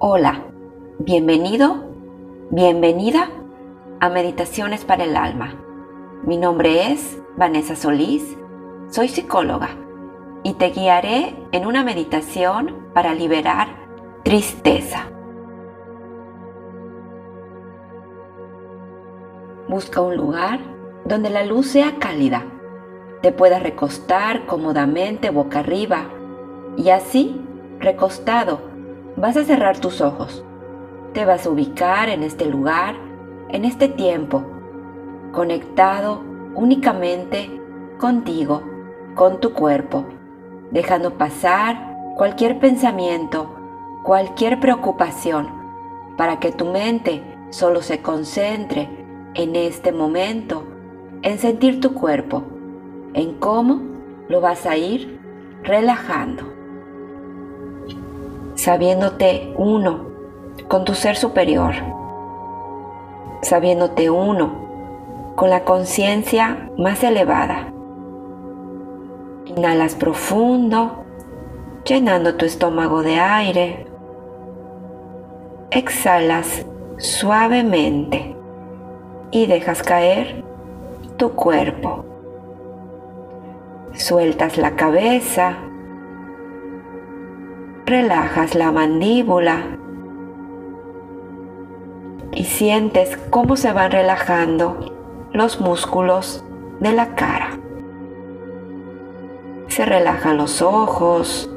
Hola, bienvenido, bienvenida a Meditaciones para el Alma. Mi nombre es Vanessa Solís, soy psicóloga y te guiaré en una meditación para liberar tristeza. Busca un lugar donde la luz sea cálida. Te puedas recostar cómodamente boca arriba y así, recostado, vas a cerrar tus ojos. Te vas a ubicar en este lugar, en este tiempo, conectado únicamente contigo, con tu cuerpo, dejando pasar cualquier pensamiento, cualquier preocupación, para que tu mente solo se concentre en este momento, en sentir tu cuerpo, en cómo lo vas a ir relajando sabiéndote uno con tu ser superior, sabiéndote uno con la conciencia más elevada. Inhalas profundo, llenando tu estómago de aire. Exhalas suavemente y dejas caer tu cuerpo. Sueltas la cabeza relajas la mandíbula y sientes cómo se van relajando los músculos de la cara. Se relajan los ojos,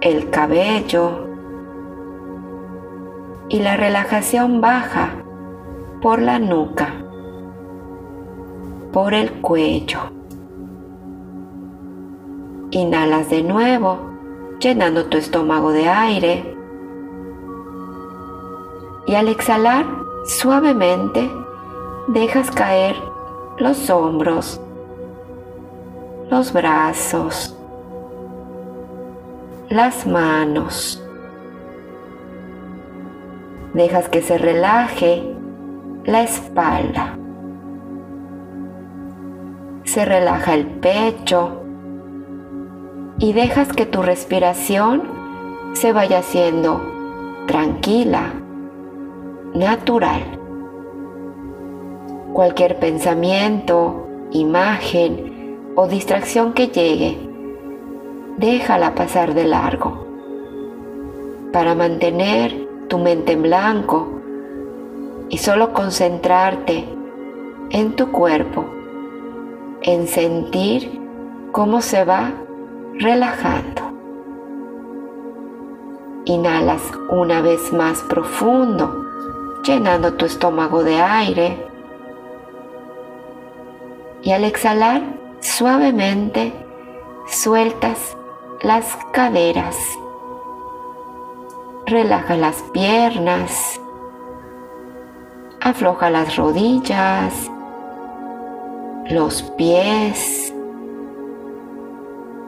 el cabello y la relajación baja por la nuca, por el cuello. Inhalas de nuevo, llenando tu estómago de aire. Y al exhalar, suavemente, dejas caer los hombros, los brazos, las manos. Dejas que se relaje la espalda. Se relaja el pecho, y dejas que tu respiración se vaya haciendo tranquila, natural. Cualquier pensamiento, imagen o distracción que llegue, déjala pasar de largo para mantener tu mente en blanco y solo concentrarte en tu cuerpo, en sentir cómo se va relajando. Inhalas una vez más profundo, llenando tu estómago de aire. Y al exhalar, suavemente sueltas las caderas. Relaja las piernas. Afloja las rodillas, los pies,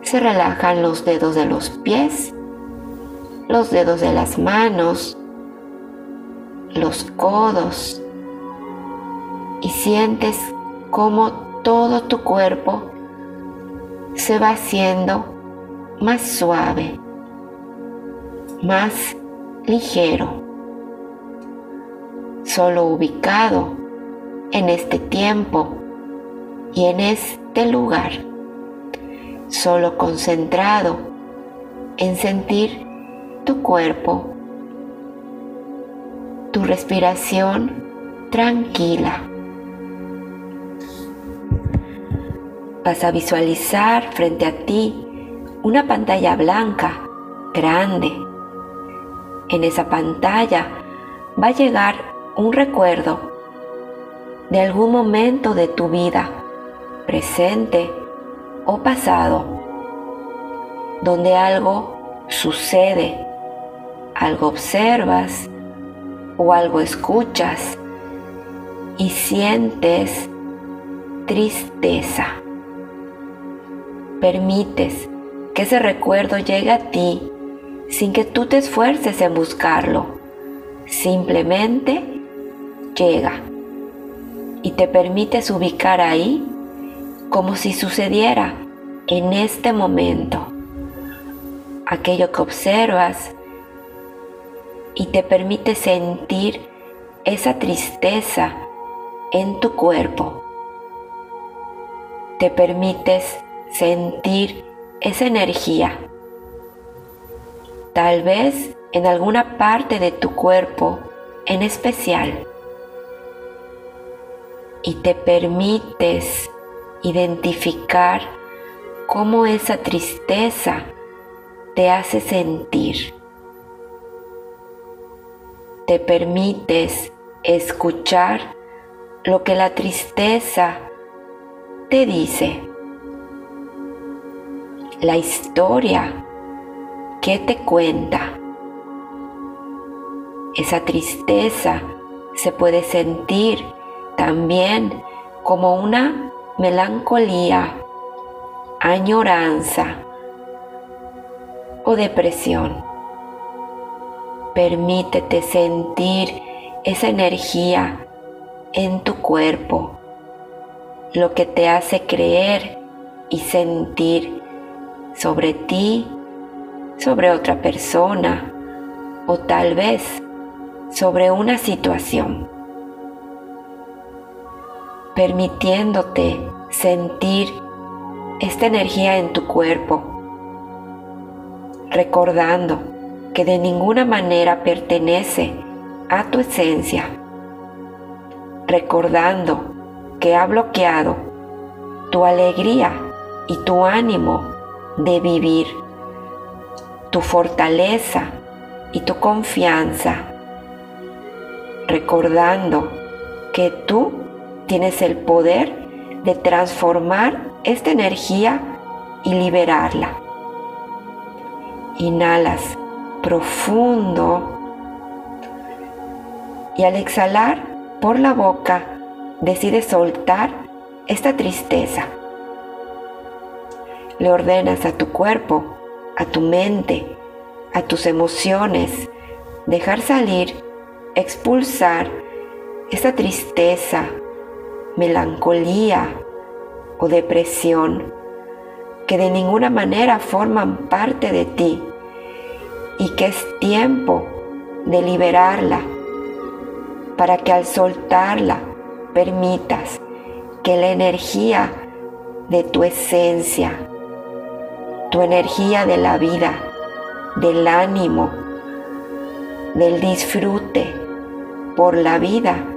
se relajan los dedos de los pies, los dedos de las manos, los codos y sientes cómo todo tu cuerpo se va haciendo más suave, más ligero, solo ubicado en este tiempo y en este lugar solo concentrado en sentir tu cuerpo, tu respiración tranquila. Vas a visualizar frente a ti una pantalla blanca grande. En esa pantalla va a llegar un recuerdo de algún momento de tu vida, presente o pasado, donde algo sucede, algo observas o algo escuchas y sientes tristeza. Permites que ese recuerdo llegue a ti sin que tú te esfuerces en buscarlo. Simplemente llega y te permites ubicar ahí como si sucediera en este momento, aquello que observas y te permite sentir esa tristeza en tu cuerpo. Te permites sentir esa energía. Tal vez en alguna parte de tu cuerpo en especial. Y te permites identificar cómo esa tristeza te hace sentir. Te permites escuchar lo que la tristeza te dice. La historia que te cuenta. Esa tristeza se puede sentir también como una melancolía, añoranza o depresión. Permítete sentir esa energía en tu cuerpo, lo que te hace creer y sentir sobre ti, sobre otra persona o tal vez sobre una situación, permitiéndote sentir esta energía en tu cuerpo, recordando que de ninguna manera pertenece a tu esencia, recordando que ha bloqueado tu alegría y tu ánimo de vivir, tu fortaleza y tu confianza, recordando que tú tienes el poder de transformar esta energía y liberarla. Inhalas profundo y al exhalar por la boca decides soltar esta tristeza. Le ordenas a tu cuerpo, a tu mente, a tus emociones, dejar salir, expulsar esa tristeza, melancolía o depresión que de ninguna manera forman parte de ti y que es tiempo de liberarla para que al soltarla permitas que la energía de tu esencia, tu energía de la vida, del ánimo, del disfrute por la vida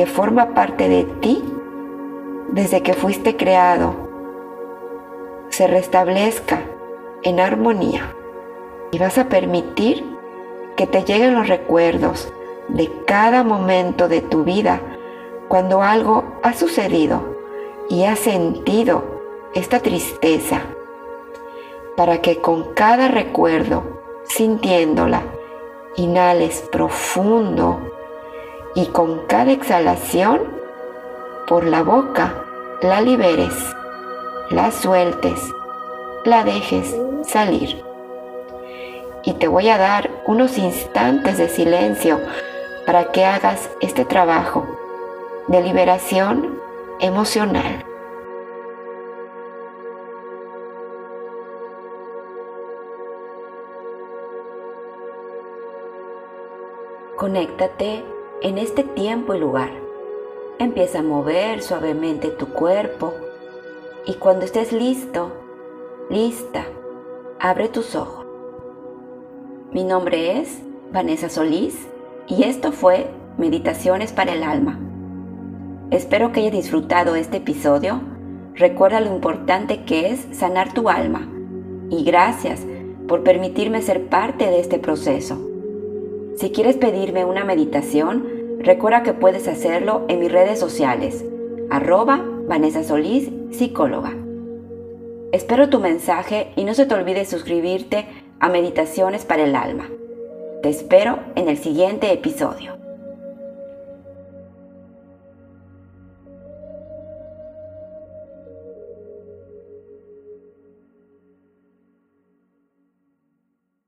que forma parte de ti desde que fuiste creado, se restablezca en armonía. Y vas a permitir que te lleguen los recuerdos de cada momento de tu vida cuando algo ha sucedido y has sentido esta tristeza, para que con cada recuerdo, sintiéndola, inhales profundo y con cada exhalación por la boca la liberes, la sueltes, la dejes salir y te voy a dar unos instantes de silencio para que hagas este trabajo de liberación emocional. Conéctate en este tiempo y lugar. Empieza a mover suavemente tu cuerpo y cuando estés listo, lista, abre tus ojos. Mi nombre es Vanessa Solís y esto fue Meditaciones para el Alma. Espero que hayas disfrutado este episodio. Recuerda lo importante que es sanar tu alma y gracias por permitirme ser parte de este proceso. Si quieres pedirme una meditación, recuerda que puedes hacerlo en mis redes sociales, arroba Vanessa Solís, psicóloga. Espero tu mensaje y no se te olvide suscribirte a Meditaciones para el Alma. Te espero en el siguiente episodio.